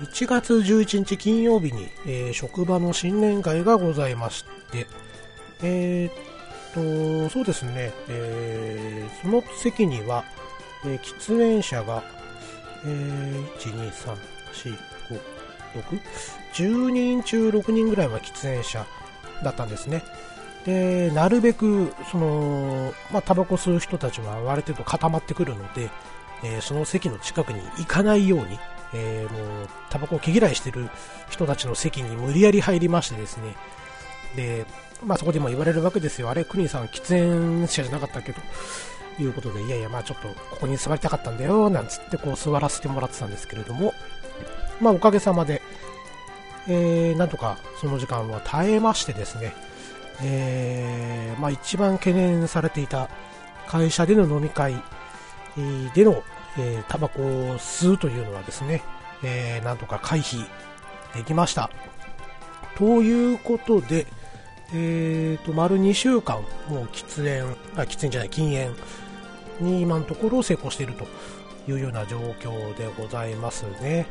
1月11日金曜日に、えー、職場の新年会がございまして、えー、っと、そうですね、えー、その席には、え、喫煙者が、えー、1、2、3、4、5、6、10人中6人ぐらいは喫煙者だったんですね。で、なるべく、その、まあ、タバコ吸う人たちはある程度固まってくるので、えー、その席の近くに行かないように、えー、もう、タバコを毛嫌いしてる人たちの席に無理やり入りましてですね、で、まあ、そこでも言われるわけですよ。あれ、クニさん喫煙者じゃなかったっけ？ど、いうことで、いやいや、まあちょっとここに座りたかったんだよ、なんつってこう座らせてもらってたんですけれども、まあおかげさまで、えー、なんとかその時間は耐えましてですね、えー、まあ、一番懸念されていた会社での飲み会での、えー、タバコを吸うというのはですね、えー、なんとか回避できました。ということで、えーと、丸2週間、もう喫煙、あ、喫煙じゃない、禁煙に今のところ成功しているというような状況でございますね。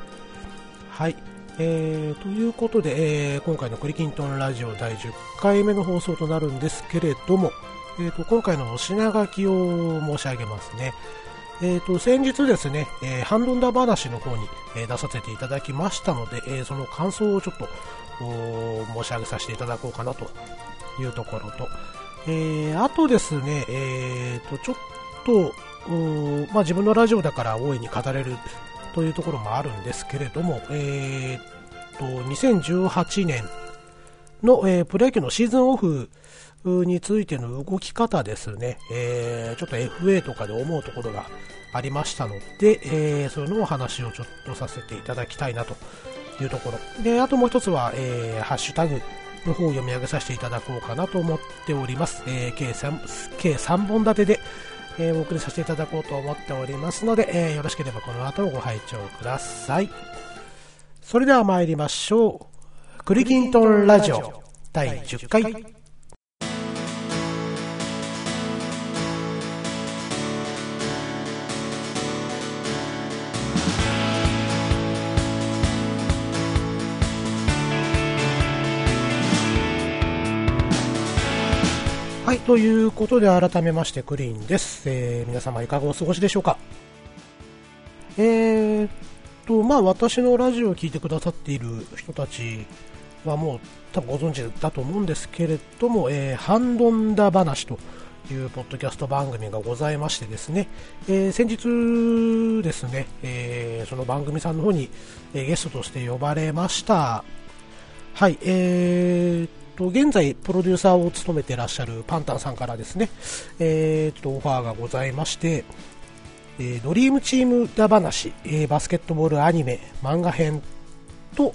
はい。えー、ということで、えー、今回のクリキントンラジオ第10回目の放送となるんですけれども、えーと、今回のお品書きを申し上げますね。えーと、先日ですね、えー、ハンドンダ話の方に、えー、出させていただきましたので、えー、その感想をちょっと申し上げさせていただこうかなというところと、えー、あとですね、えーと、ちょっと、まあ、自分のラジオだから大いに語れるというところもあるんですけれども、えー、と2018年の、えー、プロ野球のシーズンオフについての動き方ですね、えー、ちょっと FA とかで思うところがありましたので、えー、そのお話をちょっとさせていただきたいなというところ。で、あともう一つは、えー、ハッシュタグの方を読み上げさせていただこうかなと思っております。えー、計 3, 計3本立てで、えー、お送りさせていただこうと思っておりますので、えー、よろしければこの後もご拝聴ください。それでは参りましょう。クリキントンラジオ第10回。ということで改めましてクリーンです。えー、皆様いかがお過ごしでしょうか？えーと、まあ私のラジオを聴いてくださっている人たちはもう多分ご存知だと思うんですけれども、えー、ハンドンダ話というポッドキャスト番組がございましてですね、えー、先日ですね、えー、その番組さんの方に、えー、ゲストとして呼ばれました。はい、えーと、現在プロデューサーを務めてらっしゃるパンタンさんからですね、えー、とオファーがございまして、えー、ドリームチームダ話、えー、バスケットボールアニメ漫画編と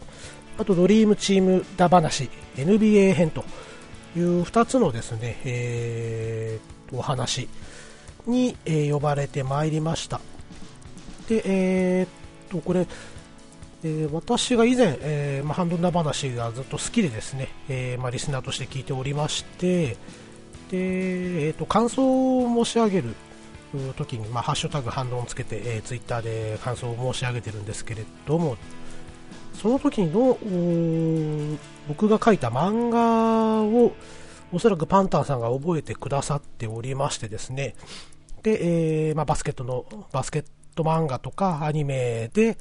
あとドリームチームダ話 NBA 編という2つのですね、えー、お話に、え、呼ばれてまいりました。で、えー、とこれえ、私が以前、えーまあ、ハンドルナ話がずっと好きでですね、えーまあ、リスナーとして聞いておりましてで、えーと、感想を申し上げる時に、まあ、ハッシュタグ反論をつけて、えー、ツイッターで感想を申し上げてるんですけれどもその時の僕が書いた漫画をおそらくパンタンさんが覚えてくださっておりましてですね。で、えーまあ、バスケットのバスケット漫画とかアニメで、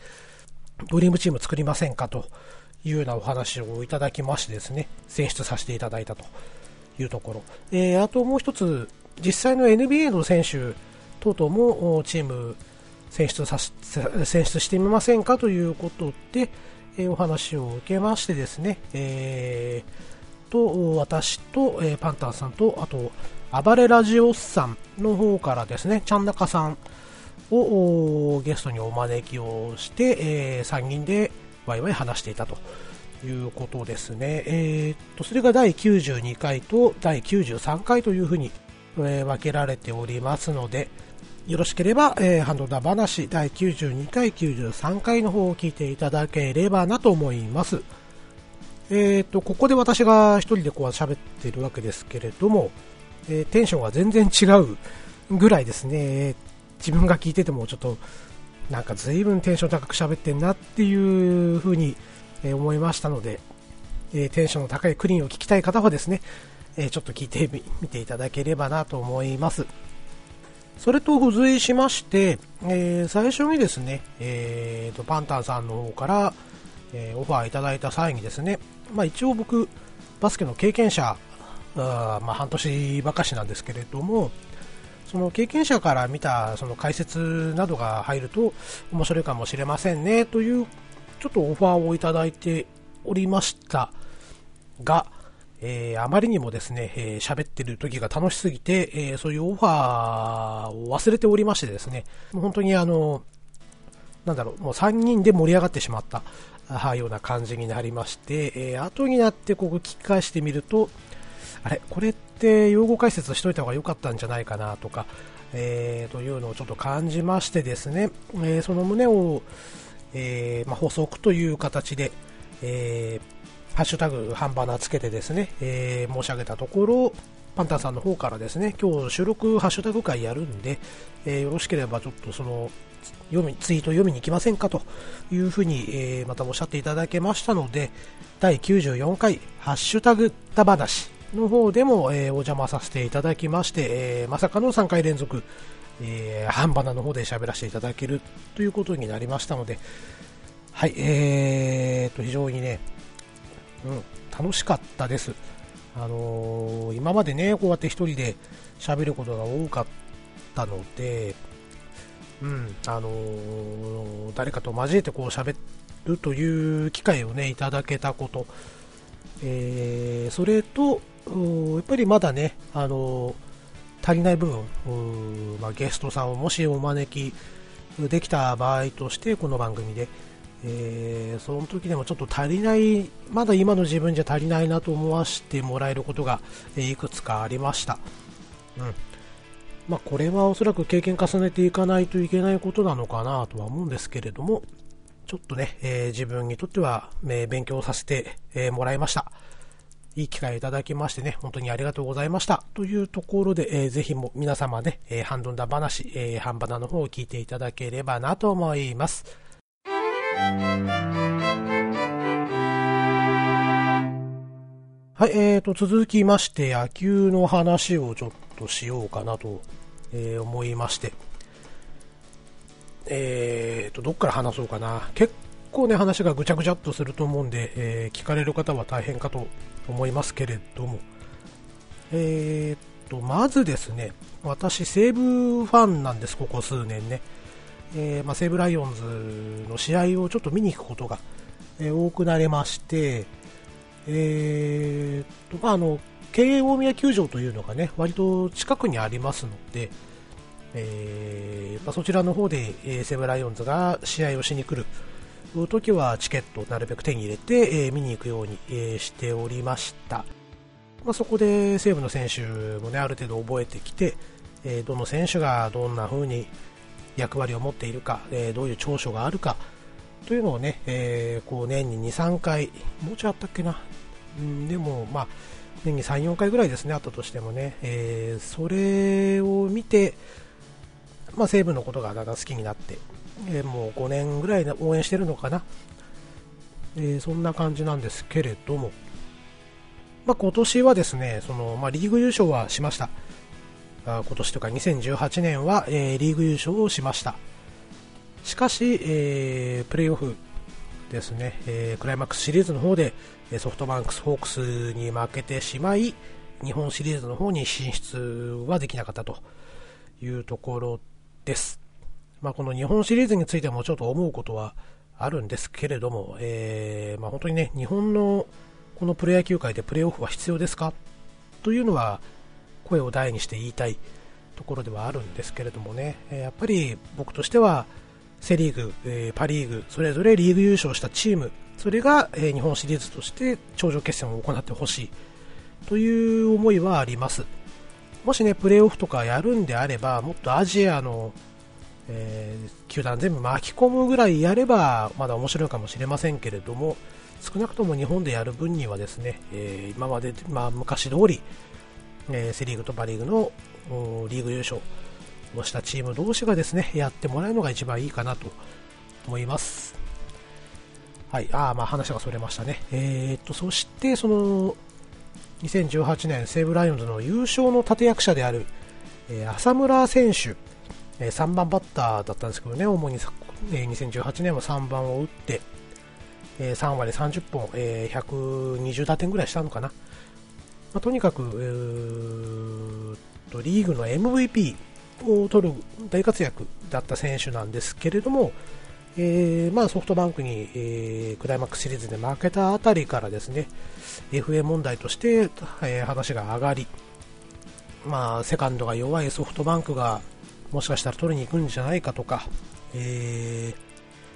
ドリームチーム作りませんかというようなお話をいただきましてですね、選出させていただいたというところ。えー、あともう一つ、実際の NBA の選手等々もチーム選出さ選出してみませんかということで、えー、お話を受けましてですね、えー、と、私と、えー、パンタンさんと、あと、暴れラジオさんの方からですね、ちゃんなかさん、をゲストにお招きをして、えー、3人でワイワイ話していたということですね。えー、と、それが第92回と第93回というふうに、えー、分けられておりますので、よろしければ、えー、ハンドダ話第92回、93回の方を聞いていただければなと思います。えーと、ここで私が一人でこう喋っているわけですけれども、えー、テンションが全然違うぐらいですね、自分が聞いててもちょっとなんか随分テンション高く喋ってんなっていう風に思いましたので、えテンションの高いクリーンを聞きたい方はですね、えちょっと聞いてみていただければなと思います。それと付随しまして、え、最初にですね、えーと、パンタンさんの方から、え、オファーいただいた際にですね、まあ、一応僕、バスケの経験者、あまあ、半年ばかしなんですけれども、その経験者から見たその解説などが入ると面白いかもしれませんねというちょっとオファーをいただいておりましたが、えー、あまりにもですね、えー、喋ってる時が楽しすぎて、えー、そういうオファーを忘れておりましてですね、もう本当にあの、なんだろう、もう3人で盛り上がってしまったあような感じになりまして、えー、後になってここ聞き返してみると、あれ、これって用語解説しといた方が良かったんじゃないかなとか、えー、というのをちょっと感じましてですね、えー、その旨を、えーまあ、補足という形で、えーハッシュタグ半ばなつけてですね、え、申し上げたところ、パンタンさんの方からですね、今日収録ハッシュタグ会やるんで、え、よろしければちょっとその、読み、ツイート読みに行きませんかというふうに、え、またおっしゃっていただけましたので、第94回、ハッシュタグた話の方でも、えー、お邪魔させていただきまして、えー、まさかの3回連続、えー、半ばなの方で喋らせていただけるということになりましたので、はい、えーと、非常にね、うん、楽しかったです。あのー、今までね、こうやって1人で喋ることが多かったので、うん、あのー、誰かと交えてこう喋るという機会をね、いただけたこと、えー、それと、やっぱりまだね、あの足りない部分、まあ、ゲストさんをもしお招きできた場合として、この番組で、えー、その時でもちょっと足りない、まだ今の自分じゃ足りないなと思わせてもらえることが、えいくつかありました。うんまあ、これはおそらく経験重ねていかないといけないことなのかなとは思うんですけれども、ちょっとね、えー、自分にとっては、え、勉強させて、え、もらいました。いい機会をいただきましてね、本当にありがとうございました。というところで、えー、ぜひも皆様ね、えー、ハンドンダ話、えー、ハンバナの方を聞いていただければなと思います。はい、えーと、続きまして、野球の話をちょっとしようかなと、えー、思いまして、えーと、どっから話そうかな。結構ね、話がぐちゃぐちゃっとすると思うんで、えー、聞かれる方は大変かと思いますけれども、えーと、まずですね、私、西武ファンなんです、ここ数年ね。えー、まあ、西武ライオンズの試合をちょっと見に行くことが、えー、多くなりまして、えーとまあ、あの経営大宮球場というのがね割と近くにありますので、えーまあ、そちらの方で、えー、西武ライオンズが試合をしに来るときはチケットをなるべく手に入れて、えー、見に行くように、えー、しておりました、まあ、そこで西武の選手もねある程度覚えてきて、えー、どの選手がどんな風に役割を持っているか、え、どういう長所があるかというのをね、え、こう年に2、3回、もうちょいあったっけな、ん、でも、まあ、年に3、4回ぐらいですね、あったとしてもね、え、それを見て、まあ、西武のことがだんだん好きになって、えー、もう5年ぐらい応援してるのかな、えー、そんな感じなんですけれども、まあ、今年はですね、そのまあ、リーグ優勝はしましたあ。今年とか2018年は、えー、リーグ優勝をしました。しかし、えー、プレーオフですね、えー、クライマックスシリーズの方でソフトバンクスホークスに負けてしまい、日本シリーズの方に進出はできなかったというところです。まあ、この日本シリーズについてもちょっと思うことはあるんですけれども、えー、まあ、本当にね、日本のこのプロ野球界でプレーオフは必要ですかというのは声を大にして言いたいところではあるんですけれどもね、やっぱり僕としてはセ・リーグ、えパ・リーグそれぞれリーグ優勝したチームそれが、え日本シリーズとして頂上決戦を行ってほしいという思いはあります。もしねプレーオフとかやるんであればもっとアジアの、えー、球団全部巻き込むぐらいやればまだ面白いかもしれませんけれども少なくとも日本でやる分にはですね、えー、今まで、まあ、昔通り、えー、セ・リーグとパ・リーグのリーグ優勝をしたチーム同士がですね、やってもらうのが一番いいかなと思います。はい、あまあ話がそれましたね。えー、っと、そして、その、2018年西武ライオンズの優勝の立役者である、えー、浅村選手、え、3番バッターだったんですけどね、主に、え、2018年は3番を打って、え、3割30本、え、120打点ぐらいしたのかな。まあ、とにかく、えー、とリーグの MVP を取る大活躍だった選手なんですけれども、えーまあ、ソフトバンクに、えー、クライマックスシリーズで負けたあたりからですね FA 問題として、えー、話が上がり、まあ、セカンドが弱いソフトバンクがもしかしたら取りに行くんじゃないかとか、え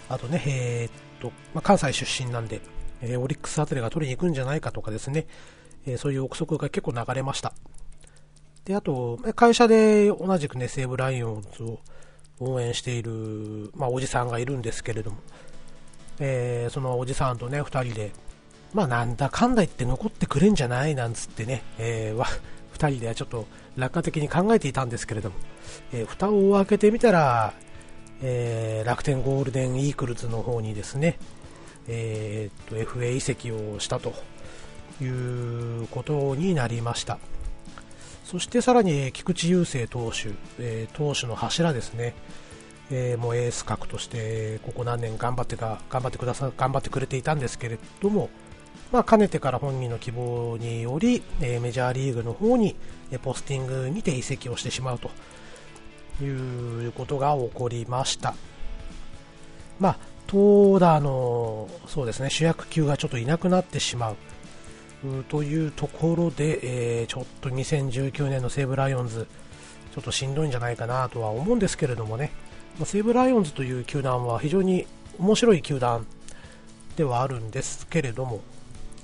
ー、あとね、えー、っとまあ、関西出身なんで、えー、オリックスあたりが取りに行くんじゃないかとかですね、え、そういう憶測が結構流れました。で、あと、会社で同じくね、西武ライオンズを応援している、まあ、おじさんがいるんですけれども、え、そのおじさんとね、二人で、まあ、なんだかんだ言って残ってくれんじゃないなんつってね、えー、二人ではちょっと楽観的に考えていたんですけれども、えー、蓋を開けてみたら、えー、楽天ゴールデンイーグルズの方にですね、えー、と FA 移籍をしたということになりました。そしてさらに菊池雄星投手、えー、投手の柱ですね、えー、もうエース格としてここ何年頑張ってか頑張ってくださ頑張ってくれていたんですけれども、まあ、かねてから本人の希望により、えー、メジャーリーグの方に、えポスティングにて移籍をしてしまうということが起こりました。まあ、投打のそうですね主役級がちょっといなくなってしまう。というところで、えー、ちょっと2019年の西武ライオンズ、ちょっとしんどいんじゃないかなとは思うんですけれどもね、西武ライオンズという球団は非常に面白い球団ではあるんですけれども、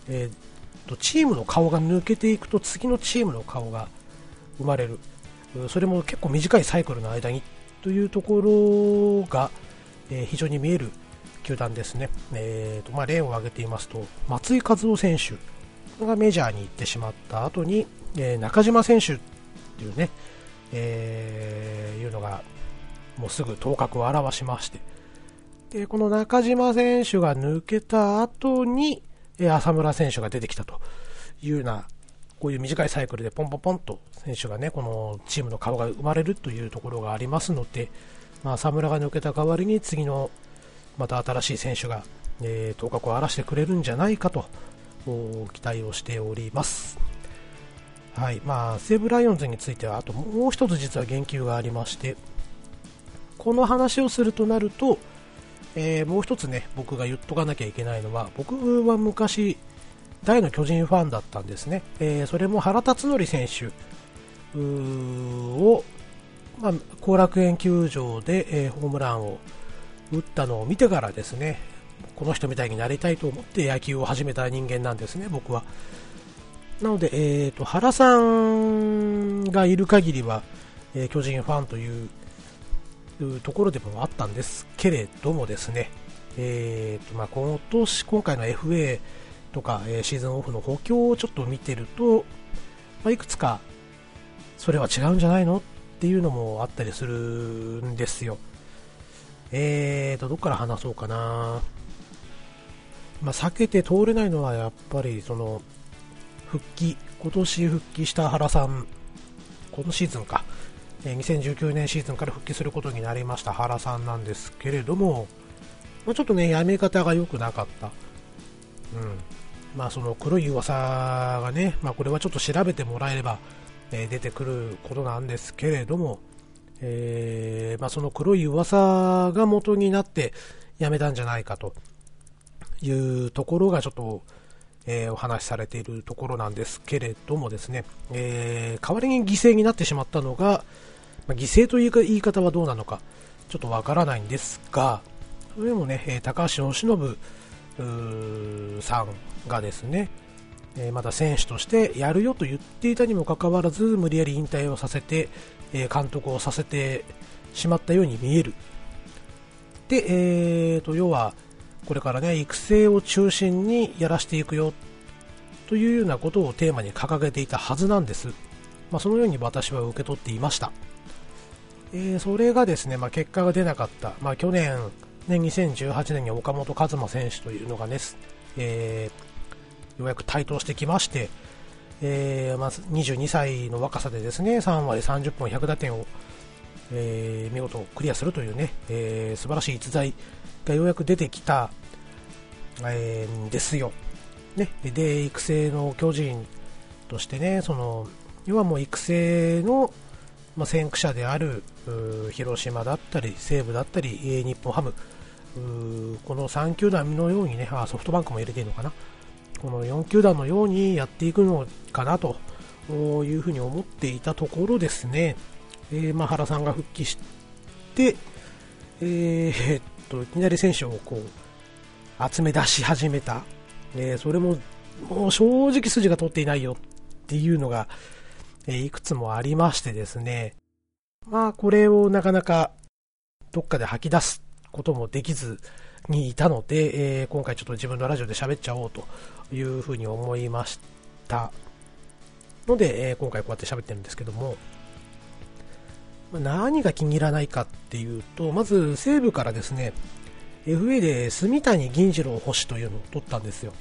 えー、とチームの顔が抜けていくと次のチームの顔が生まれる、それも結構短いサイクルの間にというところが、えー、非常に見える球団ですね、えーとまあ、例を挙げていますと松井一夫選手がメジャーに行ってしまった後に、えー、中島選手っていうね、えー、いうのがもうすぐ頭角を現しまして。でこの中島選手が抜けた後に、浅村選手が出てきたというようなこういう短いサイクルでポンポンポンと選手がねこのチームの顔が生まれるというところがありますので、まあ、浅村が抜けた代わりに次のまた新しい選手が、えー、頭角を荒らしてくれるんじゃないかと期待をしております。はいまあ、西武ライオンズについてはあともう一つ実は言及がありましてこの話をするとなると、えー、もう一つね僕が言っとかなきゃいけないのは僕は昔大の巨人ファンだったんですね、えー、それも原辰徳選手をまあ、後楽園球場で、えー、ホームランを打ったのを見てからですね、この人みたいになりたいと思って野球を始めた人間なんですね、僕は。なので、えーと、原さんがいる限りは、えー、巨人ファンというところでもあったんですけれどもですね、えーとまあ、今年今回の FA とか、えー、シーズンオフの補強をちょっと見てると、まあ、いくつかそれは違うんじゃないのっていうのもあったりするんですよ。えーと、どっから話そうかな。まあ、避けて通れないのはやっぱりその復帰、今年復帰した原さん、今シーズンか、2019年シーズンから復帰することになりました原さんなんですけれども、まあ、ちょっとね、やめ方が良くなかった。うん。まあ、その黒い噂がね、まあ、これはちょっと調べてもらえれば、え、出てくることなんですけれども、えー、まあ、その黒い噂が元になって辞めたんじゃないかというところがちょっと、えー、お話しされているところなんですけれどもですね、えー、代わりに犠牲になってしまったのが、まあ、犠牲というか言い方はどうなのかちょっとわからないんですが、それでもね、え高橋由伸さんがですね、えまだ選手としてやるよと言っていたにもかかわらず無理やり引退をさせて、え監督をさせてしまったように見える。で、えーと要はこれからね、育成を中心にやらせていくよというようなことをテーマに掲げていたはずなんです。まあ、そのように私は受け取っていました。えー、それがですね、まあ、結果が出なかった、まあ、去年、ね、2018年に岡本和真選手というのがね、えー、ようやく台頭してきまして、えーまあ、22歳の若さでですね3割30本100打点を、えー、見事クリアするというね、えー、素晴らしい逸材がようやく出てきた、えー、ですよ。ね、で育成の巨人としてねその要はもう育成の、まあ、先駆者である広島だったり西武だったり日本ハム。この3球団のようにねあソフトバンクも入れていいのかな。この4球団のようにやっていくのかなというふうに思っていたところですね、えー、まあ、原さんが復帰して、えー、っといきなり選手をこう集め出し始めた、えー、それももう正直筋が通っていないよっていうのが、えいくつもありましてですね、まあこれをなかなかどっかで吐き出すこともできずにいたので、えー、今回ちょっと自分のラジオで喋っちゃおうというふうに思いました。ので、え、今回こうやって喋ってるんですけども、何が気に入らないかっていうと、まず西武からですね、FA で住谷銀次郎星というのを取ったんですよ。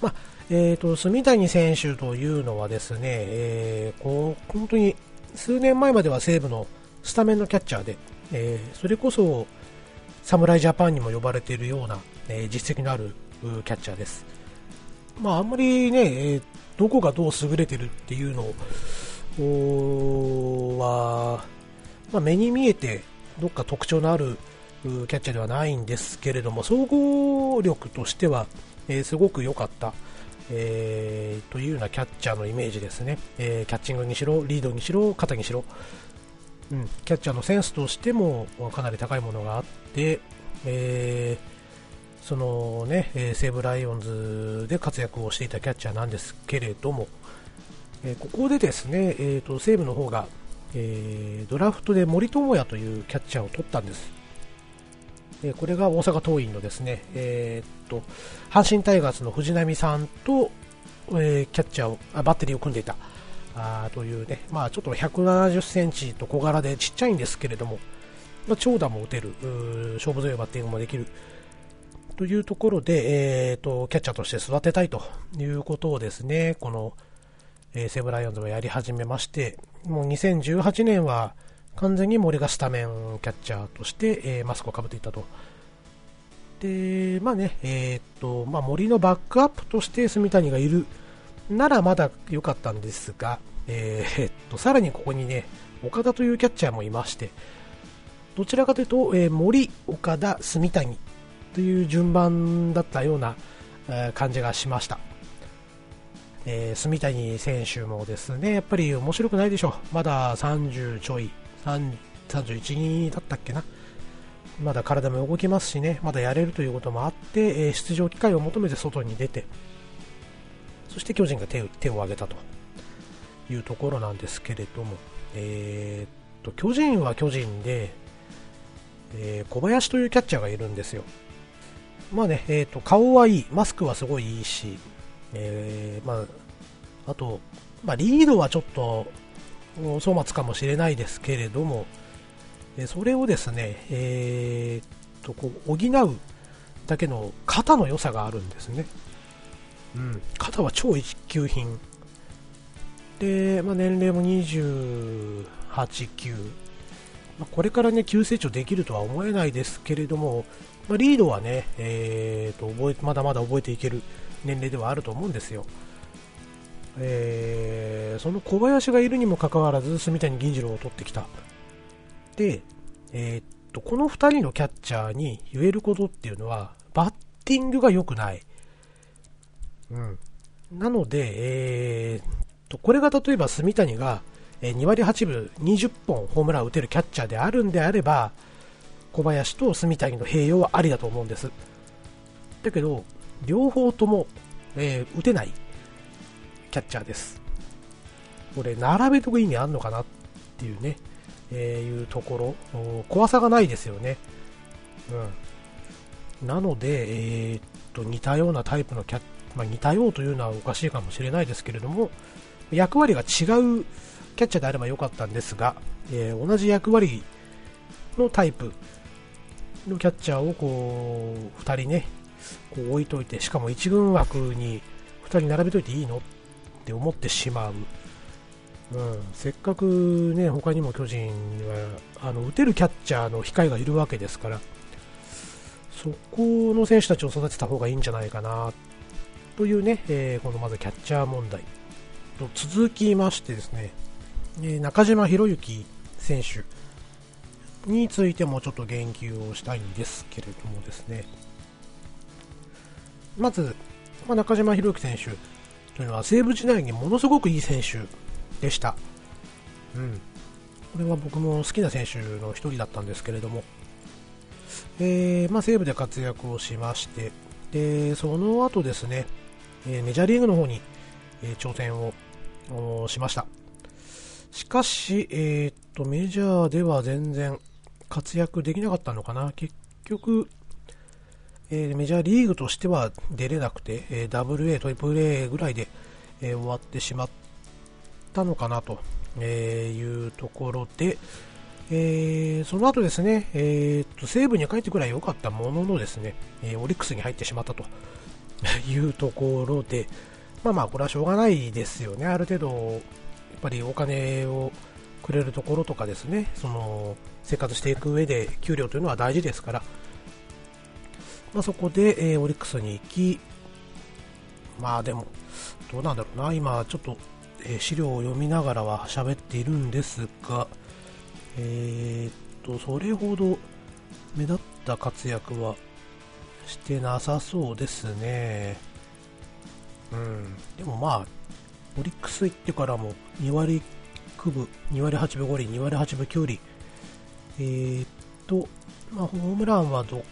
まあ、えーと、住谷選手というのはですね、えー、こう本当に数年前までは西武のスタメンのキャッチャーで、えー、それこそ侍ジャパンにも呼ばれているような、えー、実績のあるキャッチャーです。まあ、あんまりね、えー、どこがどう優れてるっていうのをは、まあ、目に見えてどっか特徴のあるキャッチャーではないんですけれども総合力としては、えー、すごく良かった、えー、というようなキャッチャーのイメージですね、えー、キャッチングにしろリードにしろ肩にしろ、うん、キャッチャーのセンスとしてもかなり高いものがあって、え、そのね、え西武ライオンズで活躍をしていたキャッチャーなんですけれども、えここでですね、えーと、西武の方が、えー、ドラフトで森友哉というキャッチャーを取ったんです。えこれが大阪桐蔭のですね、えー、っと阪神タイガースの藤波さんと、えー、キャッチャーをあバッテリーを組んでいたあというね、まあ、ちょっと170センチと小柄でちっちゃいんですけれども、まあ、長打も打てる、勝負強いバッティングもできるというところで、えーと、キャッチャーとして育てたいということをですね、この、えー、西武ライオンズはやり始めまして、もう2018年は完全に森がスタメンキャッチャーとして、えー、マスクをかぶっていたと。で、まあね、えー、っと、まあ、森のバックアップとして住谷がいるならまだ良かったんですが、えー、っと、さらにここにね、岡田というキャッチャーもいまして、どちらかというと、えー、森、岡田、住谷という順番だったような、えー、感じがしました。えー、住谷選手もですね、やっぱり面白くないでしょう。まだ30ちょい、31、2だったっけな。まだ体も動きますしね、まだやれるということもあって、えー、出場機会を求めて外に出て、そして巨人が手を手を挙げたというところなんですけれども、えー、っと巨人は巨人で、えー、小林というキャッチャーがいるんですよ。まあね、えー、と顔はいい、マスクはすごいいいし、えー、まあ、あと、まあ、リードはちょっとお粗末かもしれないですけれども、えそれをですね、えー、とこう補うだけの肩の良さがあるんですね。うん、肩は超一級品。で、まあ、年齢も28、9。ま、これからね、急成長できるとは思えないですけれども、まあ、リードはね、えーと覚え、まだまだ覚えていける年齢ではあると思うんですよ。えー、その小林がいるにもかかわらず、住谷銀次郎を取ってきた。で、えー、っと、この2人のキャッチャーに言えることっていうのは、バッティングが良くない。うん。なので、えー、っと、これが例えば住谷が、2割8分20本ホームランを打てるキャッチャーであるんであれば、小林と住谷の併用はありだと思うんです。だけど、両方とも、えー、打てないキャッチャーです。これ、並べとく意味あんのかなっていうね、えー、いうところ、怖さがないですよね。うん。なので、えー、っと、似たようなタイプのキャッまあ、似たようというのはおかしいかもしれないですけれども、役割が違うキャッチャーであればよかったんですが、えー、同じ役割のタイプのキャッチャーをこう2人ねこう置いといてしかも1軍枠に2人並べといていいの？って思ってしまう、うん、せっかくね他にも巨人はあの打てるキャッチャーの控えがいるわけですからそこの選手たちを育てた方がいいんじゃないかなというね、えー、このまずキャッチャー問題と続きましてですね、え中島博之選手についてもちょっと言及をしたいんですけれどもですね。まず、まあ、中島博之選手というのは西武時代にものすごくいい選手でした。うん。これは僕も好きな選手の一人だったんですけれども、えー、まあ、西武で活躍をしまして、で、その後ですね、えー、メジャーリーグの方に、えー、挑戦をしました。しかし、えー、っと、メジャーでは全然活躍できなかったのかな。結局、えー、メジャーリーグとしては出れなくて、えー、WA、トリプル A ぐらいで、えー、終わってしまったのかなと、えいうところで、えその後ですね、えー、と西武に帰ってくらい良かったもののですね、えオリックスに入ってしまったと いうところで、まあまあ、これはしょうがないですよね、ある程度、やっぱりお金をくれるところとかですね、その生活していく上で給料というのは大事ですから、まあ、そこで、えー、オリックスに行き、まあでも、どうなんだろうな、今ちょっと、えー、資料を読みながらは喋っているんですが、えー、っと、それほど目立った活躍はしてなさそうですね。うん、でもまあ、オリックス行ってからも2割9分、2割8分5厘、2割8分9厘、えー、っと、まあ、ホームランはどっ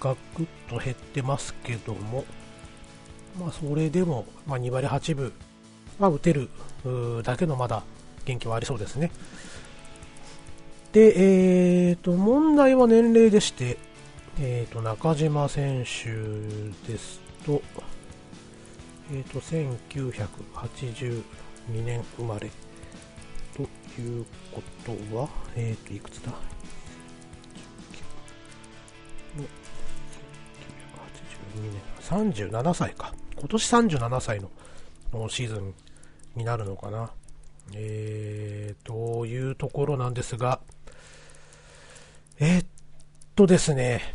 ガクッと減ってますけども、まあ、それでも、まあ、2割8分は打てるだけのまだ元気はありそうですね。で、えーと、問題は年齢でして、えーと、中島選手ですと、えーと、1982年生まれということは、えーと、いくつだ？年37歳か。今年37歳のシーズンになるのかな。えー、というところなんですが、えー、っとですね、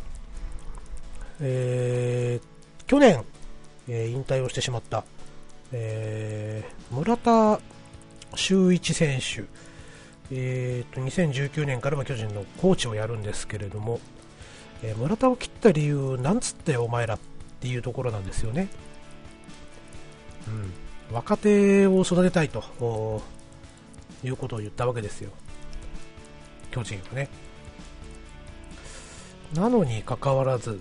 えー、去年、えー、引退をしてしまった、えー、村田修一選手、えー、と2019年からは巨人のコーチをやるんですけれども、え村田を切った理由、なんつってお前らっっていうところなんですよね。うん、若手を育てたいということを言ったわけですよ。巨人はね。なのにかかわらず、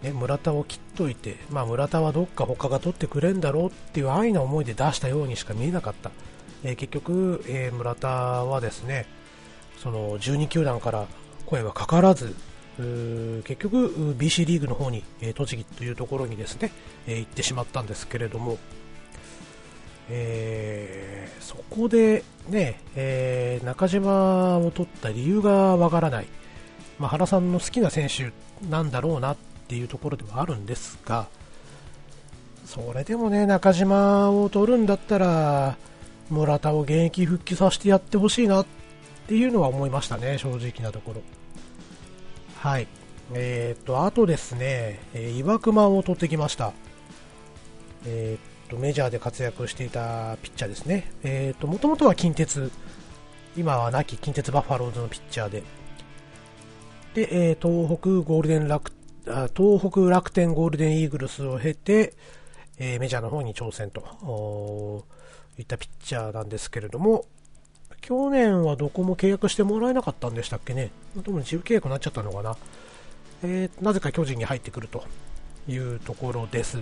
ね、村田を切っといて、まあ、村田はどっか他が取ってくれんだろうっていう安易な思いで出したようにしか見えなかった。えー、結局、えー、村田はですね、その12球団から声はかからず、結局 BC リーグの方に、え栃木というところにですね、え行ってしまったんですけれども、えー、そこでね、え、中島を取った理由がわからない、まあ、原さんの好きな選手なんだろうなっていうところではあるんですが、それでもね、中島を取るんだったら、村田を現役復帰させてやってほしいなっていうのは思いましたね、正直なところ。はい。えっ、と、あとですね、えー、岩隈を取ってきました。えっ、と、メジャーで活躍していたピッチャーですね。えっ、と、もともとは近鉄、今は亡き近鉄バファローズのピッチャーで、で、え東北ゴールデン楽、あ東北楽天ゴールデンイーグルスを経て、えメジャーの方に挑戦といったピッチャーなんですけれども、去年はどこも契約してもらえなかったんでしたっけね。でも自由契約になっちゃったのかな。えー、なぜか巨人に入ってくるというところです。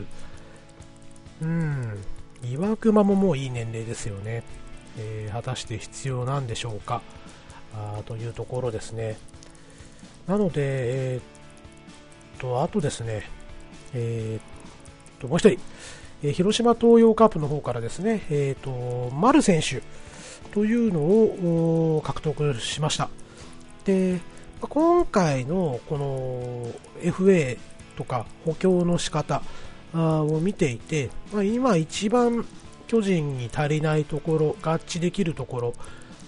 うん。岩隈ももういい年齢ですよね。えー、果たして必要なんでしょうか。あというところですね。なので、えー、と、あとですね、えー、と、もう一人、え、広島東洋カープの方からですね、えー、と、丸選手、というのを獲得しました。で、今回のこの FA とか補強の仕方を見ていて、ま、今一番巨人に足りないところ、合致できるところ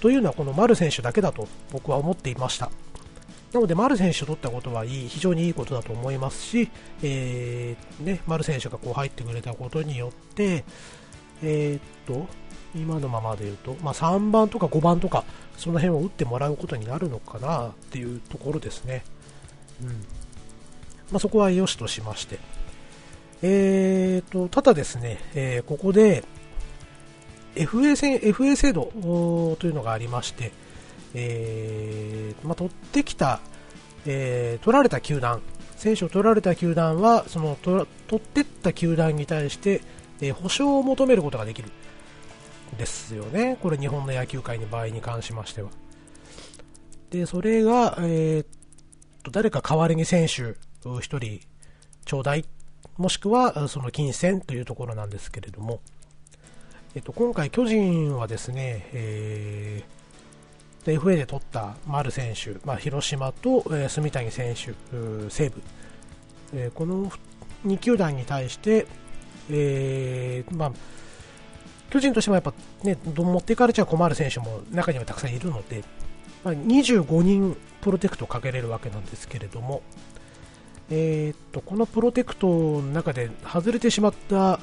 というのはこの丸選手だけだと僕は思っていました。なので、丸選手を取ったことはいい、非常にいいことだと思いますし、えー、ね、丸選手がこう入ってくれたことによって、えー、っと、今のままで言うと、まあ、3番とか5番とか、その辺を打ってもらうことになるのかなっていうところですね。うんまあ、そこは良しとしまして。えーと、ただですね、えー、ここで FA, 戦 FA 制度というのがありまして、えーまあ、取ってきた、えー、取られた球団、選手を取られた球団は、その取ってった球団に対して、えー、保証を求めることができる。ですよね。これ日本の野球界の場合に関しましては。で、それが、えー、っと、誰か代わりに選手1人ちょうだい、もしくはその金銭というところなんですけれども、えっと、今回巨人はですね、えー、FA で取った丸選手、まあ、広島と、えー、住谷選手、西武、えー、この2球団に対して、えーまあ、巨人としてもやっぱ、ね、持っていかれちゃ困る選手も中にはたくさんいるので、まあ、25人プロテクトをかけれるわけなんですけれども、えー、っとこのプロテクトの中で外れてしまった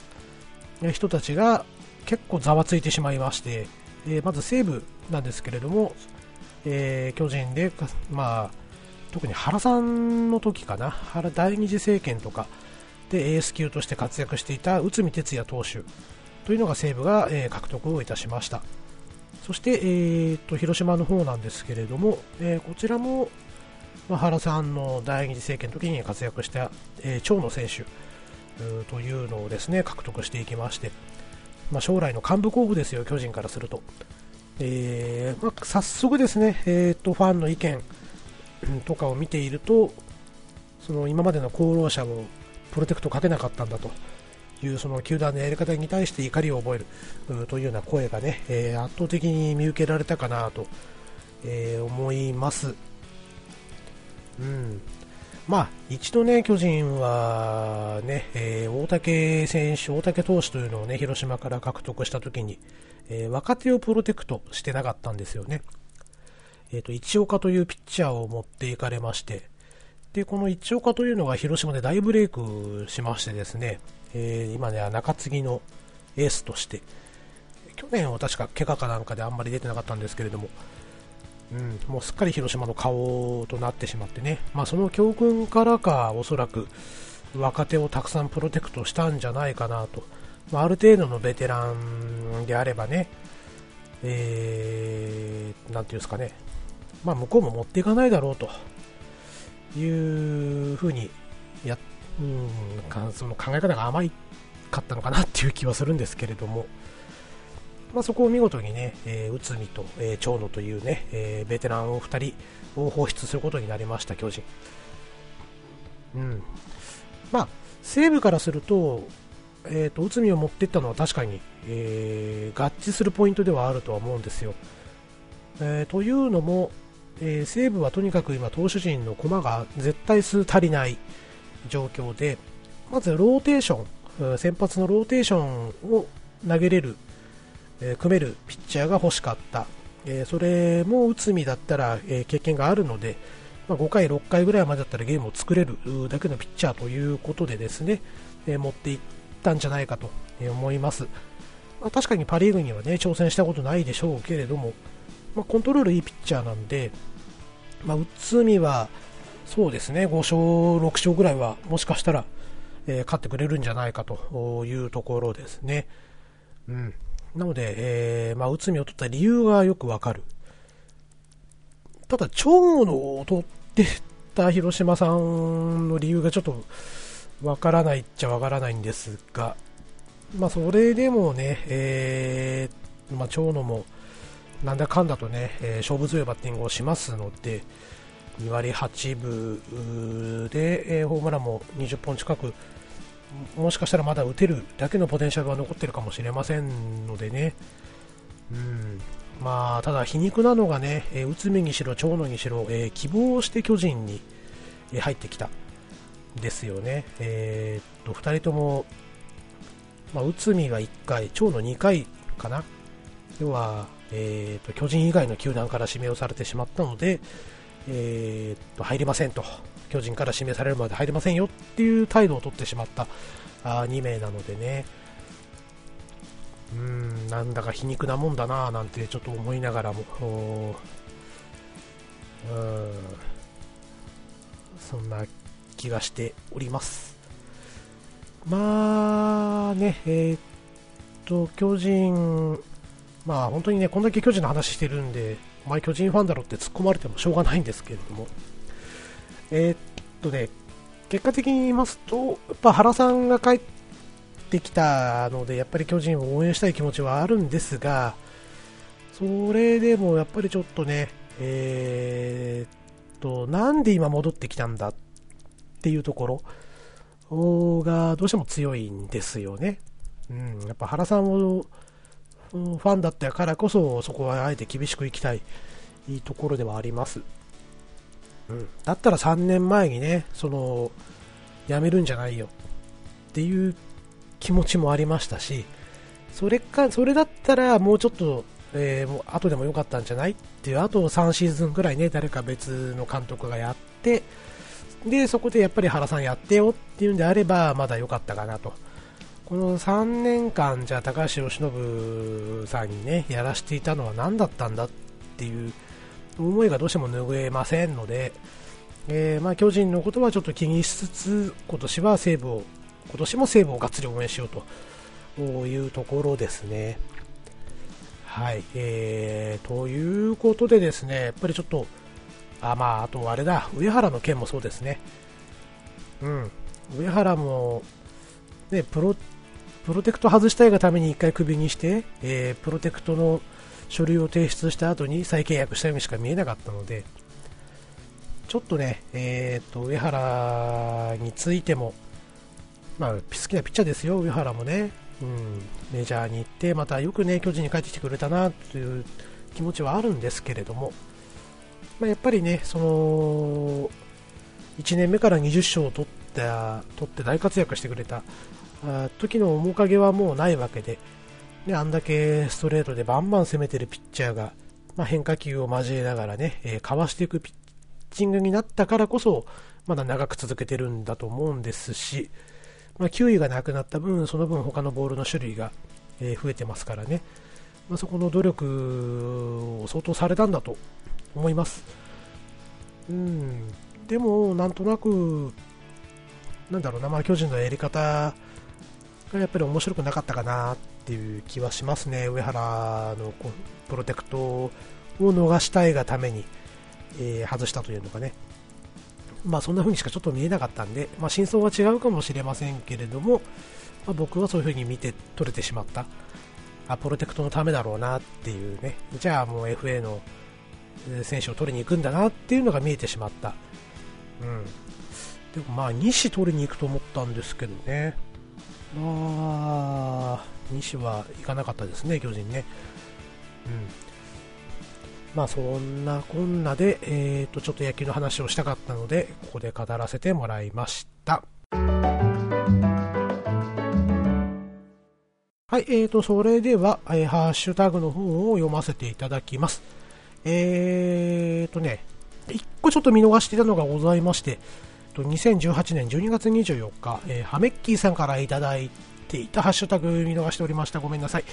人たちが結構ざわついてしまいまして、えー、まず西武なんですけれども、えー、巨人で、まあ、特に原さんの時かな原第二次政権とかでエース級として活躍していた内海哲也投手。というのが西武が、えー、獲得をいたしましたそして、えーと、広島の方なんですけれども、えー、こちらも、まあ、原さんの第二次政権の時に活躍した、えー、長野選手というのをですね獲得していきまして、まあ、将来の幹部候補ですよ、巨人からすると。えーまあ、早速ですね、えーと、ファンの意見とかを見ていると、その今までの功労者をプロテクトかけなかったんだというその球団のやり方に対して怒りを覚えるというような声がね、えー、圧倒的に見受けられたかなと、えー、思います。うんまあ、一度ね、巨人はね、えー、大竹選手、大竹投手というのをね、広島から獲得したときに、えー、若手をプロテクトしてなかったんですよね。えっ、ー、と、一岡というピッチャーを持っていかれまして、で、この一岡というのが広島で大ブレイクしましてですね、えー、今ね、中継ぎのエースとして、去年は確か怪我かなんかであんまり出てなかったんですけれども、うん、もうすっかり広島の顔となってしまってね、まあ、その教訓からか、おそらく若手をたくさんプロテクトしたんじゃないかなと、まあ、ある程度のベテランであればね、えー、なんていうんですかね、まあ、向こうも持っていかないだろうというふうにやっ、うん、その考え方が甘いかったのかなっていう気はするんですけれども、まあ、そこを見事にね、えー、内海と、えー、長野というね、えー、ベテランを2人を放出することになりました、巨人。うん。まあ、西武からすると、えーと、内海を持っていったのは確かに、えー、合致するポイントではあるとは思うんですよ。えー、というのも、えー、西武はとにかく今、投手陣の駒が絶対数足りない状況で、まずローテーション、先発のローテーションを投げれるえ組めるピッチャーが欲しかった、えそれも内海だったら、え経験があるので、ま、5回、6回ぐらいまでだったらゲームを作れるだけのピッチャーということでですね、え持っていったんじゃないかと思います。まあ、確かにパ・リーグには、ね、挑戦したことないでしょうけれども、まあ、コントロールいいピッチャーなんで、まあ、内海はそうですね5勝、6勝ぐらいはもしかしたら、えー、勝ってくれるんじゃないかというところですね。うんなので、えー、まあ、内海を取った理由がよくわかる。ただ、長野を取ってた広島さんの理由がちょっとわからないっちゃわからないんですが、まあ、それでもね、えー、まあ、長野もなんだかんだとね、えー、勝負強いバッティングをしますので、2割8分で、えー、ホームランも20本近くもしかしたらまだ打てるだけのポテンシャルは残ってるかもしれませんのでね、うん。まあ、ただ皮肉なのがね、えー、内海にしろ長野にしろ、えー、希望して巨人に、入ってきたですよね、えー、っと2人とも、まあ、内海が1回、長野2回かな、要は、えー、と巨人以外の球団から指名をされてしまったので、えー、と入りませんと、巨人から指名されるまで入りませんよっていう態度を取ってしまったあ2名なのでね、うーん、なんだか皮肉なもんだななんてちょっと思いながらも、うん、そんな気がしております。まあね、えー、っと、巨人、まあ本当にね、こんだけ巨人の話してるんで、前巨人ファンだろって突っ込まれてもしょうがないんですけれども、えー、っとね、結果的に言いますと、やっぱ原さんが帰ってきたので、やっぱり巨人を応援したい気持ちはあるんですが、それでもやっぱりちょっとね、えー、っと、なんで今戻ってきたんだっていうところがどうしても強いんですよね。うん、やっぱ原さんをファンだったからこそそこはあえて厳しくいきたいいいところではあります。うん、だったら3年前にね、その、辞めるんじゃないよっていう気持ちもありましたし、それか、それだったらもうちょっと、えー、もう後でも良かったんじゃない？っていう、あと3シーズンぐらいね、誰か別の監督がやって、で、そこでやっぱり原さんやってよっていうんであれば、まだ良かったかなと。この3年間、じゃあ高橋由伸さんにね、やらしていたのは何だったんだっていう思いがどうしても拭えませんので、えー、まあ、巨人のことはちょっと気にしつつ、今年は西武を、今年も西武をがっつり応援しようというところですね。はい、えー、ということでですね、やっぱりちょっと、あ、まあ、あとあれだ、上原の件もそうですね。うん、上原も、ね、プロ、プロテクト外したいがために1回クビにして、えー、プロテクトの書類を提出した後に再契約したようにしか見えなかったので、ちょっとね、えー、と上原についても、まあ、好きなピッチャーですよ、上原もね、うん、メジャーに行って、またよくね巨人に帰ってきてくれたなという気持ちはあるんですけれども、まあ、やっぱりね、その1年目から20勝を取った取って大活躍してくれた時の面影はもうないわけで、ね、あんだけストレートでバンバン攻めてるピッチャーが、まあ、変化球を交えながらね、えー、かわしていくピッチングになったからこそ、まだ長く続けてるんだと思うんですし、まあ、球威がなくなった分、その分他のボールの種類が、え、増えてますからね、まあ、そこの努力を相当されたんだと思います。うん、でも、なんとなく、なんだろうな、まあ、巨人のやり方やっぱり面白くなかったかなっていう気はしますね、上原のプロテクトを逃したいがために、えー、外したというのがね、まあそんな風にしかちょっと見えなかったんで、まあ、真相は違うかもしれませんけれども、まあ、僕はそういう風に見て取れてしまったあ、プロテクトのためだろうなっていうね、じゃあもう FA の選手を取りに行くんだなっていうのが見えてしまった。うん。でもまあ西取りに行くと思ったんですけどね。まあ、西は行かなかったですね、巨人ね。うん。まあそんなこんなで、えー、とちょっと野球の話をしたかったので、ここで語らせてもらいました。はい、えーと、それでは、えー、ハッシュタグの方を読ませていただきます。えーとね、一個ちょっと見逃していたのがございまして、と2018年12月24日、えー、ハメッキーさんからいただいていたハッシュタグ見逃しておりました。ごめんなさい。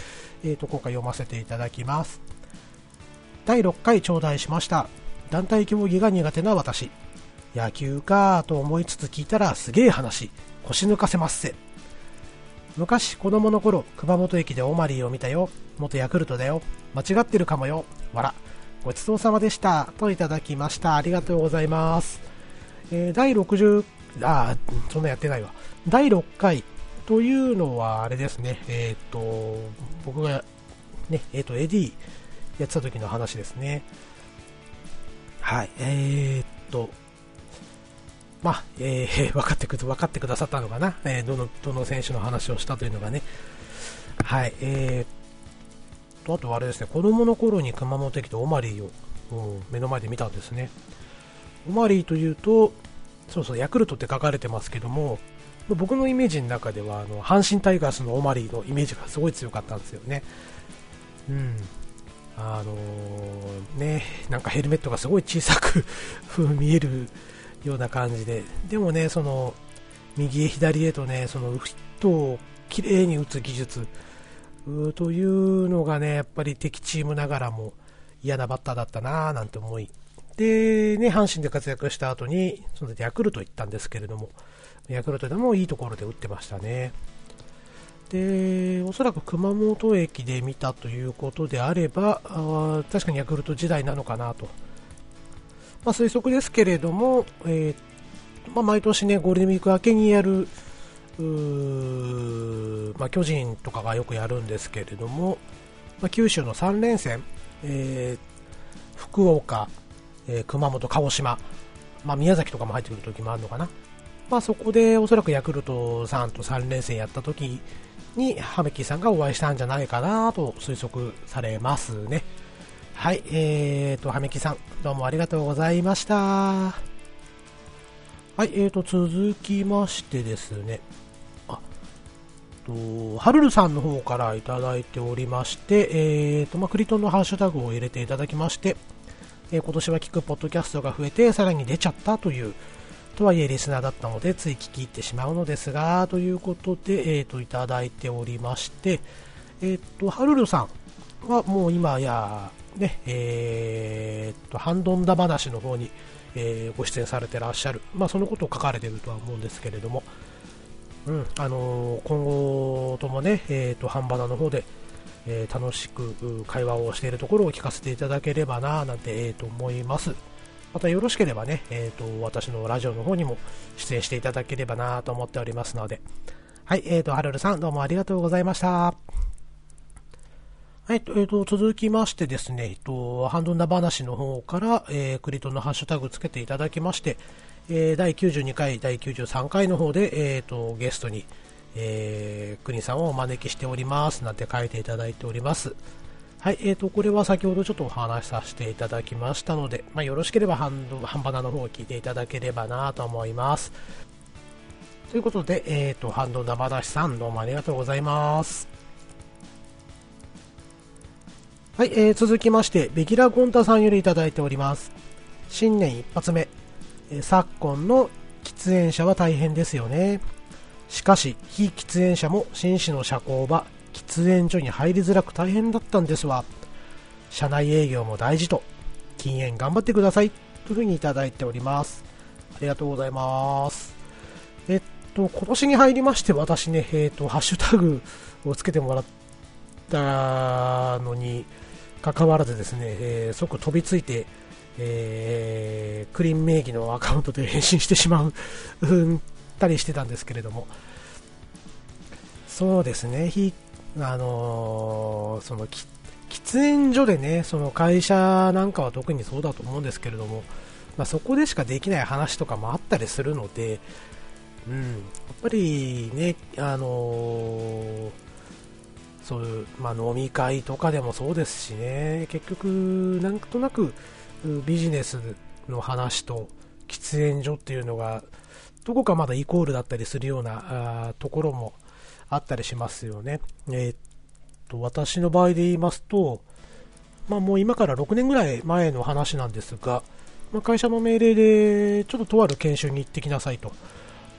えーと、今回読ませていただきます。第6回頂戴しました。団体競技が苦手な私。野球かと思いつつ聞いたらすげえ話。腰抜かせますせ。昔子供の頃、熊本駅でオマリーを見たよ。元ヤクルトだよ。間違ってるかもよ。わら。ごちそうさまでした。といただきました。ありがとうございます。えー、第60、あ、そんなやってないわ。第6回というのは、あれですね、えっ、ー、と、僕が、ね、えっ、ー、と、AD やってた時の話ですね。はい、えー、っと、まあ、えー、分かってく、分かってくださったのかな、えー、どの、どの選手の話をしたというのがね。はい、えとあとあれですね、子供の頃に熊本駅でオマリーを、うん、目の前で見たんですね。オマリーというと、そうそう、ヤクルトって書かれてますけども、僕のイメージの中では、あの阪神タイガースのオマリーのイメージがすごい強かったんですよね。うん。あのー、ね、なんかヘルメットがすごい小さく 見えるような感じで、でもね、その、右へ左へとね、そのヒットをきれいに打つ技術というのがね、やっぱり敵チームながらも嫌なバッターだったなぁなんて思い、で、ね、阪神で活躍した後に、そのヤクルト行ったんですけれども、ヤクルトでもいいところで打ってましたね。で、おそらく熊本駅で見たということであれば、あ確かにヤクルト時代なのかなと。まあ、推測ですけれども、えー、まあ、毎年ね、ゴールデンウィーク明けにやる、まあ、巨人とかがよくやるんですけれども、まあ、九州の3連戦、えー、福岡、えー、熊本、鹿児島、まあ、宮崎とかも入ってくる時もあるのかな、まあ、そこでおそらくヤクルトさんと3連戦やった時にハメキさんがお会いしたんじゃないかなと推測されますね。はい、えーと、ハメキさん、どうもありがとうございました。はい、えーと、続きましてですね、あ、と、ハルルさんの方からいただいておりまして、えーと、まあ、クリトンのハッシュタグを入れていただきまして、え、今年は聞くポッドキャストが増えて、さらに出ちゃったという、とはいえリスナーだったのでつい聞き入ってしまうのですがということで、えーと、いただいておりまして、えーと、ハルルさんはもう今や、ねえーと、ハンドンダ話の方に、えー、ご出演されてらっしゃる、まあ、そのことを書かれているとは思うんですけれども、うんあの、今後ともね、えー、とハンバナの方で、えー、楽しく会話をしているところを聞かせていただければななんて、えー、と思います。またよろしければね、えーと、私のラジオの方にも出演していただければなと思っておりますので、はい、えーと、はるるさんどうもありがとうございました。はい、えーと、続きましてですね、えーと、ハンドンダ話の方から、えー、クリトのハッシュタグつけていただきまして、えー、第92回、第93回の方で、えーと、ゲストに、えー、国さんをお招きしておりますなんて書いていただいております。はい、えーと、これは先ほどちょっとお話しさせていただきましたので、まあ、よろしければハンド半バナの方を聞いていただければなと思います。ということで、えーと、ハンド生出しさん、どうもありがとうございます。はい、えー、続きまして、ベギラ・ゴンタさんよりいただいております。新年一発目、えー、昨今の喫煙者は大変ですよね。しかし、非喫煙者も紳士の社交場、喫煙所に入りづらく大変だったんですわ。社内営業も大事と、禁煙頑張ってください。というふうにいただいております。ありがとうございます。えっと、今年に入りまして私ね、えっと、ハッシュタグをつけてもらったのに関わらずですね、えー、即飛びついて、えー、クリーン名義のアカウントで返信してしまう、うんたりしてたんですけれども、そうですね、非あのー、その喫煙所でね、その会社なんかは特にそうだと思うんですけれども、まあ、そこでしかできない話とかもあったりするので、うん、やっぱりね、あのー、そういう、まあ、飲み会とかでもそうですしね、結局、なんとなくビジネスの話と喫煙所っていうのが、どこかまだイコールだったりするようなところもあったりしますよね。えー、っと、私の場合で言いますと、まあもう今から6年ぐらい前の話なんですが、まあ、会社の命令でちょっととある研修に行ってきなさいと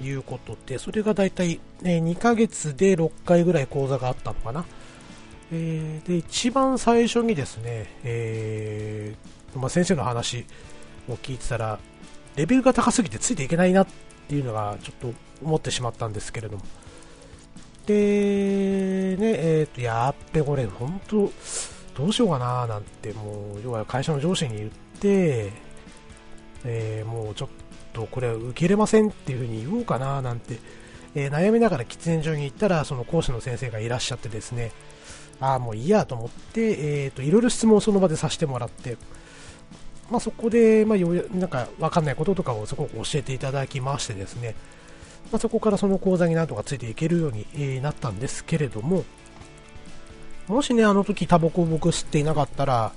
いうことで、それがだいたい、2ヶ月で6回ぐらい講座があったのかな。えー、で、一番最初にですね、えー、まあ、先生の話を聞いてたら、レベルが高すぎてついていけないなっていうのがちょっと思ってしまったんですけれども、で、ね、えっ、と、やっべ、これ、本当どうしようかななんて、もう、要は会社の上司に言って、えー、もうちょっとこれ受け入れませんっていう風に言おうかななんて、えー、悩みながら喫煙所に行ったら、その講師の先生がいらっしゃってですね、ああ、もういいやと思って、えっ、と、いろいろ質問をその場でさせてもらって、まあ、そこで、まあ、よなんか分かんないこととかをすごく教えていただきましてですね、まあ、そこからその講座になんとかついていけるようになったんですけれども、もしね、あの時タバコを僕吸っていなかったら、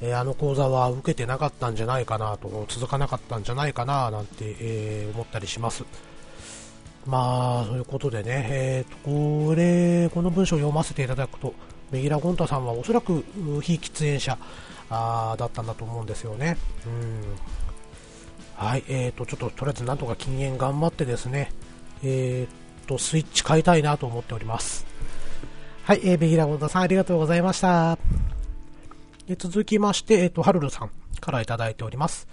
えー、あの講座は受けてなかったんじゃないかなと、続かなかったんじゃないかななんて、えー、思ったりします。まあ、そういうことでね、えーと、これ、この文章を読ませていただくと、メギラ・ゴンタさんはおそらく非喫煙者。あだったんだと思うんですよね。うんはい、えーと、ちょっととりあえずなんとか禁煙頑張ってですね、えーと、スイッチ変えたいなと思っております。はい、えー、ベギラ・ゴンタさんありがとうございました。で続きまして、えっ、ー、と、ハルルさんからいただいております。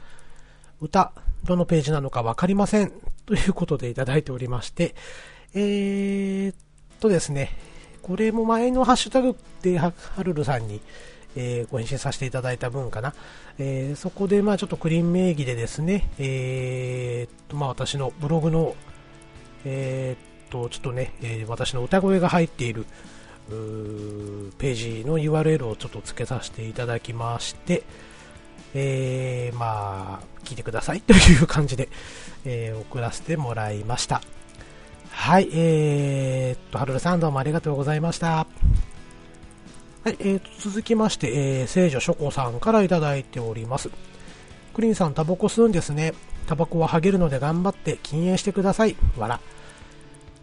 歌、どのページなのかわかりません。ということでいただいておりまして、えー、っとですね、これも前のハッシュタグでハルルさんに、えー、ご返信させていただいた分かな。えー、そこで、まあちょっとクリーン名義でですね、えー、っと、まあ私のブログの、えー、っと、ちょっとね、え、私の歌声が入っている、ページの URL をちょっと付けさせていただきまして、えー、まあ、聞いてください という感じで、えー、送らせてもらいました。はい、えー、っと、はるるさんどうもありがとうございました。はい、えー、と続きまして、えー、聖女書庫さんからいただいております。クリンさん、タバコ吸うんですね。タバコはハゲるので頑張って禁煙してください。わら。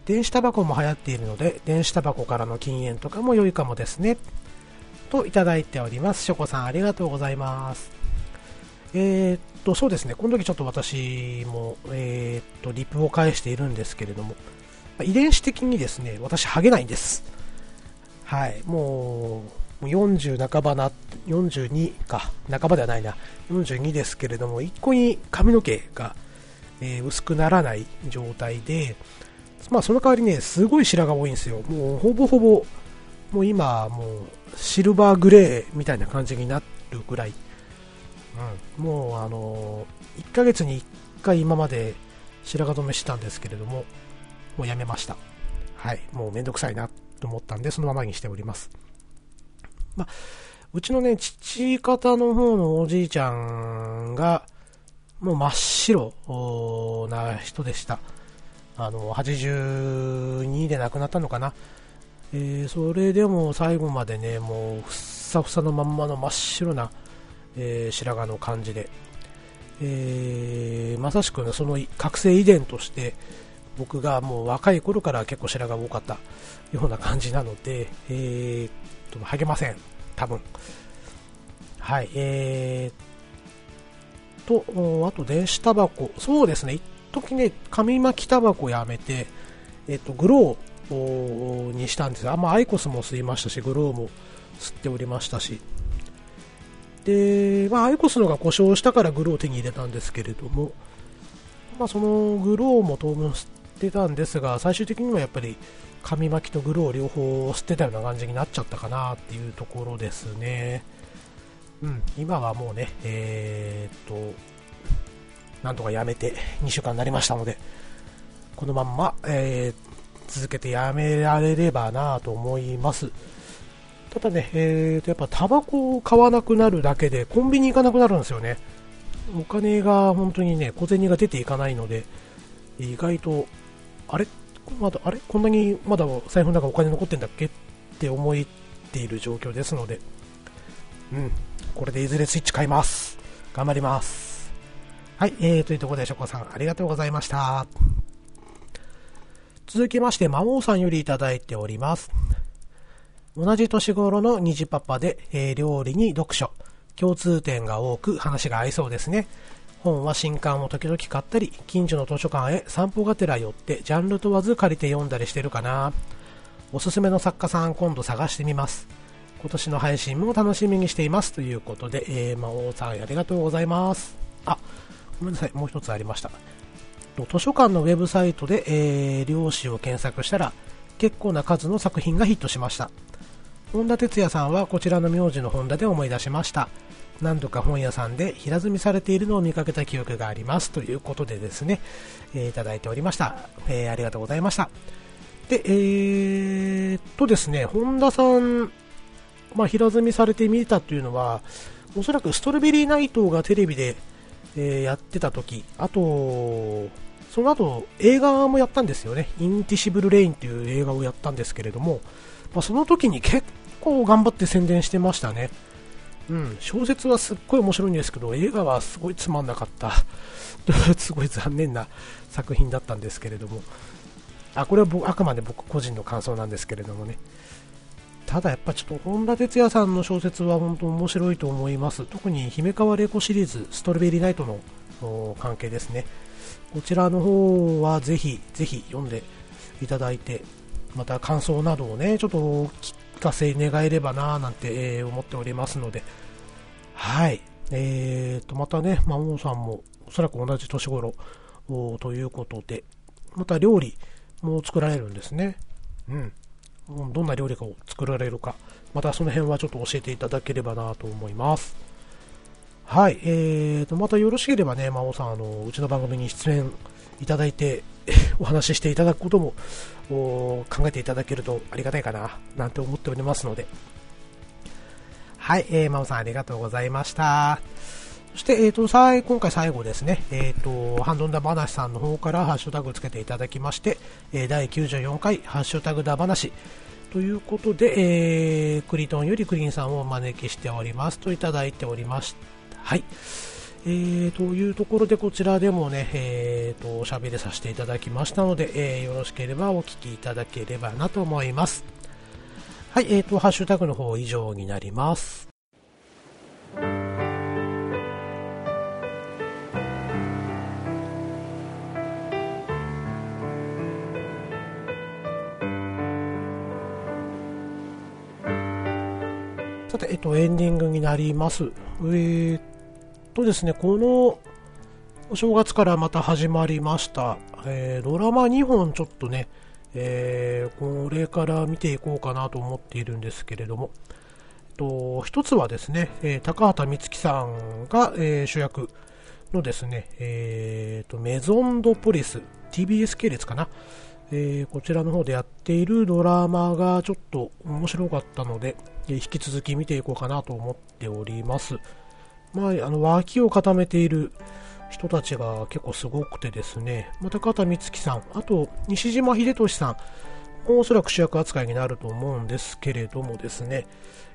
電子タバコも流行っているので、電子タバコからの禁煙とかも良いかもですね。といただいております。ショコさんありがとうございます。えー、っと、そうですね、この時ちょっと私も、えー、っと、リプを返しているんですけれども、遺伝子的にですね、私、ハゲないんです。はい、もう、40半ばな、42か、半ばではないな、42ですけれども、一個に髪の毛が、えー、薄くならない状態で、まあ、その代わりね、すごい白髪多いんですよ。もうほぼほぼ、もう今、もうシルバーグレーみたいな感じになるぐらい、うん、もうあの1ヶ月に1回今まで白髪染めしてたんですけれども、もうやめました。はい、もうめんどくさいな。と思ったんで、そのままにしております。まあ、うちのね、父方の方のおじいちゃんが、もう真っ白な人でした。あの、82で亡くなったのかな。えー、それでも最後までね、もうふっさふさのまんまの真っ白な、えー、白髪の感じで、えー、まさしく、ね、その覚醒遺伝として僕がもう若い頃から結構白髪が多かったような感じなので、えー、と励ません、多分。はい、えー、と、あと電子タバコ、そうですね、一時ね、紙巻きタバコやめて、えっと、グローにしたんです。あんまアイコスも吸いましたし、グローも吸っておりましたし、で、まあ、アイコスのが故障したからグローを手に入れたんですけれども、まあ、そのグローも当分吸ってたんですが、最終的にはやっぱり紙巻きとグロー両方吸ってたような感じになっちゃったかなっていうところですね。うん、今はもうね、えー、っと、なんとかやめて2週間になりましたので、このまんま、えー、続けてやめられればなと思います。ただね、えー、とやっぱタバコを買わなくなるだけでコンビニ行かなくなるんですよね。お金が本当にね、小銭が出ていかないので、意外と、あれ？まだ、あれ？こんなにまだ財布の中お金残ってんだっけ？って思っている状況ですので、うん、これでいずれスイッチ買います。頑張ります。はい、えー、というところで、ショコさん、ありがとうございました。続きまして、魔王さんよりいただいております。同じ年頃の虹パパで、えー、料理に読書。共通点が多く話が合いそうですね。本は新刊を時々買ったり、近所の図書館へ散歩がてら寄って、ジャンル問わず借りて読んだりしてるかな。おすすめの作家さん今度探してみます。今年の配信も楽しみにしていますということで、えー、魔王さんありがとうございます。あ、ごめんなさい、もう一つありました。図書館のウェブサイトで、えー、漁師を検索したら、結構な数の作品がヒットしました。本田哲也さんはこちらの名字の本田で思い出しました。何度か本屋さんで平積みされているのを見かけた記憶がありますということでですね、えー、いただいておりました、えー、ありがとうございました。でえー、っとですね本田さん、まあ、平積みされてみたというのはおそらくストロベリーナイトがテレビで、えー、やってた時あとその後映画もやったんですよね。インティシブル・レインという映画をやったんですけれども、まあ、その時に結構頑張って宣伝してましたね。うん、小説はすっごい面白いんですけど、映画はすごいつまんなかった。すごい残念な作品だったんですけれども。あ、これは僕あくまで僕個人の感想なんですけれどもね。ただやっぱちょっと本田哲也さんの小説は本当面白いと思います。特に姫川玲子シリーズ、ストロベリーナイトの関係ですね。こちらの方はぜひ、ぜひ読んでいただいて、また感想などをね、ちょっと聞かせ願えればなぁなんて、えー、思っておりますので、はい。えーと、またね、魔王さんもおそらく同じ年頃ということで、また料理も作られるんですね。うん。どんな料理を作られるか、またその辺はちょっと教えていただければなと思います。はい、えーと、またよろしければね、魔王さん、あの、うちの番組に出演いただいて、お話ししていただくことも考えていただけるとありがたいかな、なんて思っておりますので。はい、えー、真央さんありがとうございました。そして、え、ー、と、さ今回最後ですね、え、ー、と、ハンドンダ話さんの方からハッシュタグつけていただきまして、え、第94回ハッシュタグダ話ということで、えー、クリトンよりクリーンさんをお招きしておりますといただいておりました。はい。えー、というところでこちらでもね、えー、と、おしゃべりさせていただきましたので、えー、よろしければお聞きいただければなと思います。はい、えー、と、ハッシュタグの方以上になります。さて、えっと、エンディングになります。えー、とですね、このお正月からまた始まりました、えー、ドラマ2本ちょっとね、えー、これから見ていこうかなと思っているんですけれども、と一つはですね、えー、高畑充希さんが、えー、主役のですね、えーと、メゾンドポリス TBS 系列かな、え、こちらの方でやっているドラマがちょっと面白かったので、え引き続き見ていこうかなと思っております。まあ、あの脇を固めている人たちが結構すごくてですね、また片光月さん、あと西島秀俊さん、おそらく主役扱いになると思うんですけれどもですね、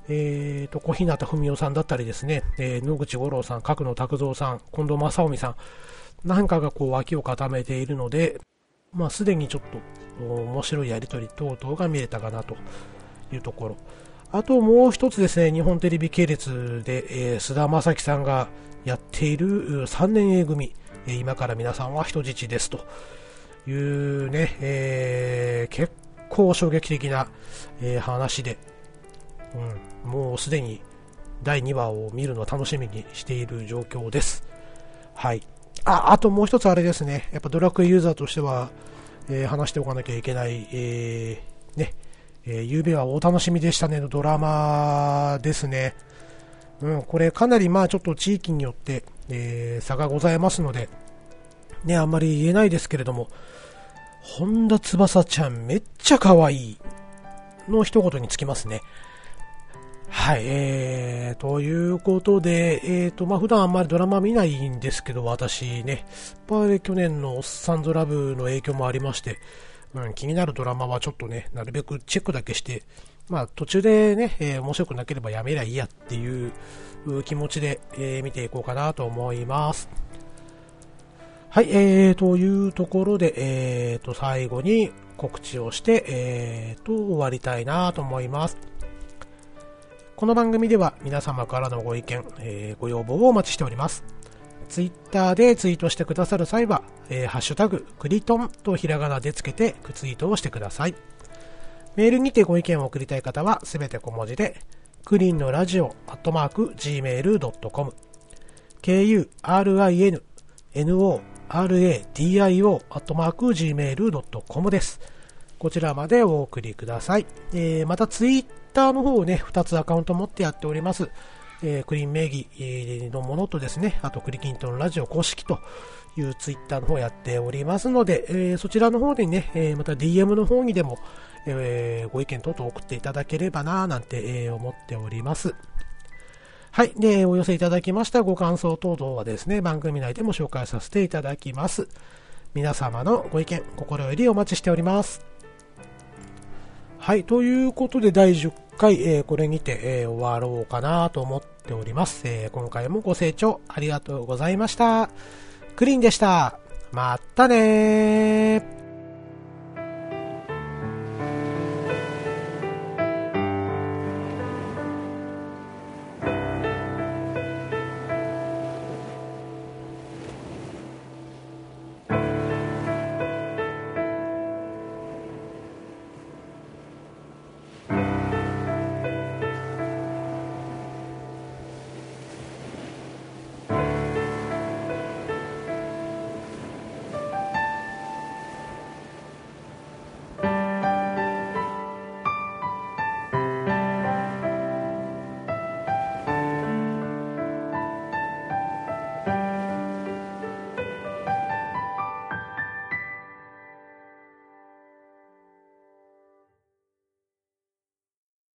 えーと、小日向文夫さんだったりですね、えー、野口五郎さん、角野拓三さん、近藤正臣さん、なんかがこう脇を固めているので、まあ、すでにちょっと面白いやりとり等々が見れたかなというところ。あともう一つですね、日本テレビ系列で、えー、菅田将暉さんがやっている3年 A 組、えー、今から皆さんは人質ですというね、えー、結構衝撃的な、えー、話で、うん、もうすでに第2話を見るのを楽しみにしている状況です。はい。あ、あともう一つあれですね、やっぱドラクエユーザーとしては、えー、話しておかなきゃいけない、えー、えー、ゆうべはお楽しみでしたねのドラマですね。うん、これかなりまあちょっと地域によって、えー、差がございますので、ね、あんまり言えないですけれども、本田翼ちゃんめっちゃ可愛いの一言につきますね。はい、えー、ということで、えーと、まあ、普段あんまりドラマ見ないんですけど、私ね、やっぱり去年のおっさんずラブの影響もありまして、うん、気になるドラマはちょっとね、なるべくチェックだけして、まあ途中でね、えー、面白くなければやめりゃいいやっていう気持ちで、えー、見ていこうかなと思います。はい、えー、というところで、えー、と、最後に告知をして、えー、と、終わりたいなと思います。この番組では皆様からのご意見、えー、ご要望をお待ちしております。ツイッターでツイートしてくださる際は、えー、ハッシュタグ、クリトンとひらがなでつけてツイートをしてください。メールにてご意見を送りたい方はすべて小文字で、クリンのラジオアットマーク gmail.com、kurin、no、radio アットマーク gmail.com です。こちらまでお送りください。えー、またツイッターの方をね、2つアカウント持ってやっております。えー、クリーン名義のものとですね、あとクリキントンラジオ公式というツイッターの方やっておりますので、えー、そちらの方でね、えー、また DM の方にでも、えー、ご意見等々送っていただければなぁなんて、え、思っております。はい。で、お寄せいただきましたご感想等々はですね、番組内でも紹介させていただきます。皆様のご意見、心よりお待ちしております。はい。ということで、第10回、えー、これにて、えー、終わろうかなと思っております。えー、今回もご清聴ありがとうございました。クリーンでした。またねー。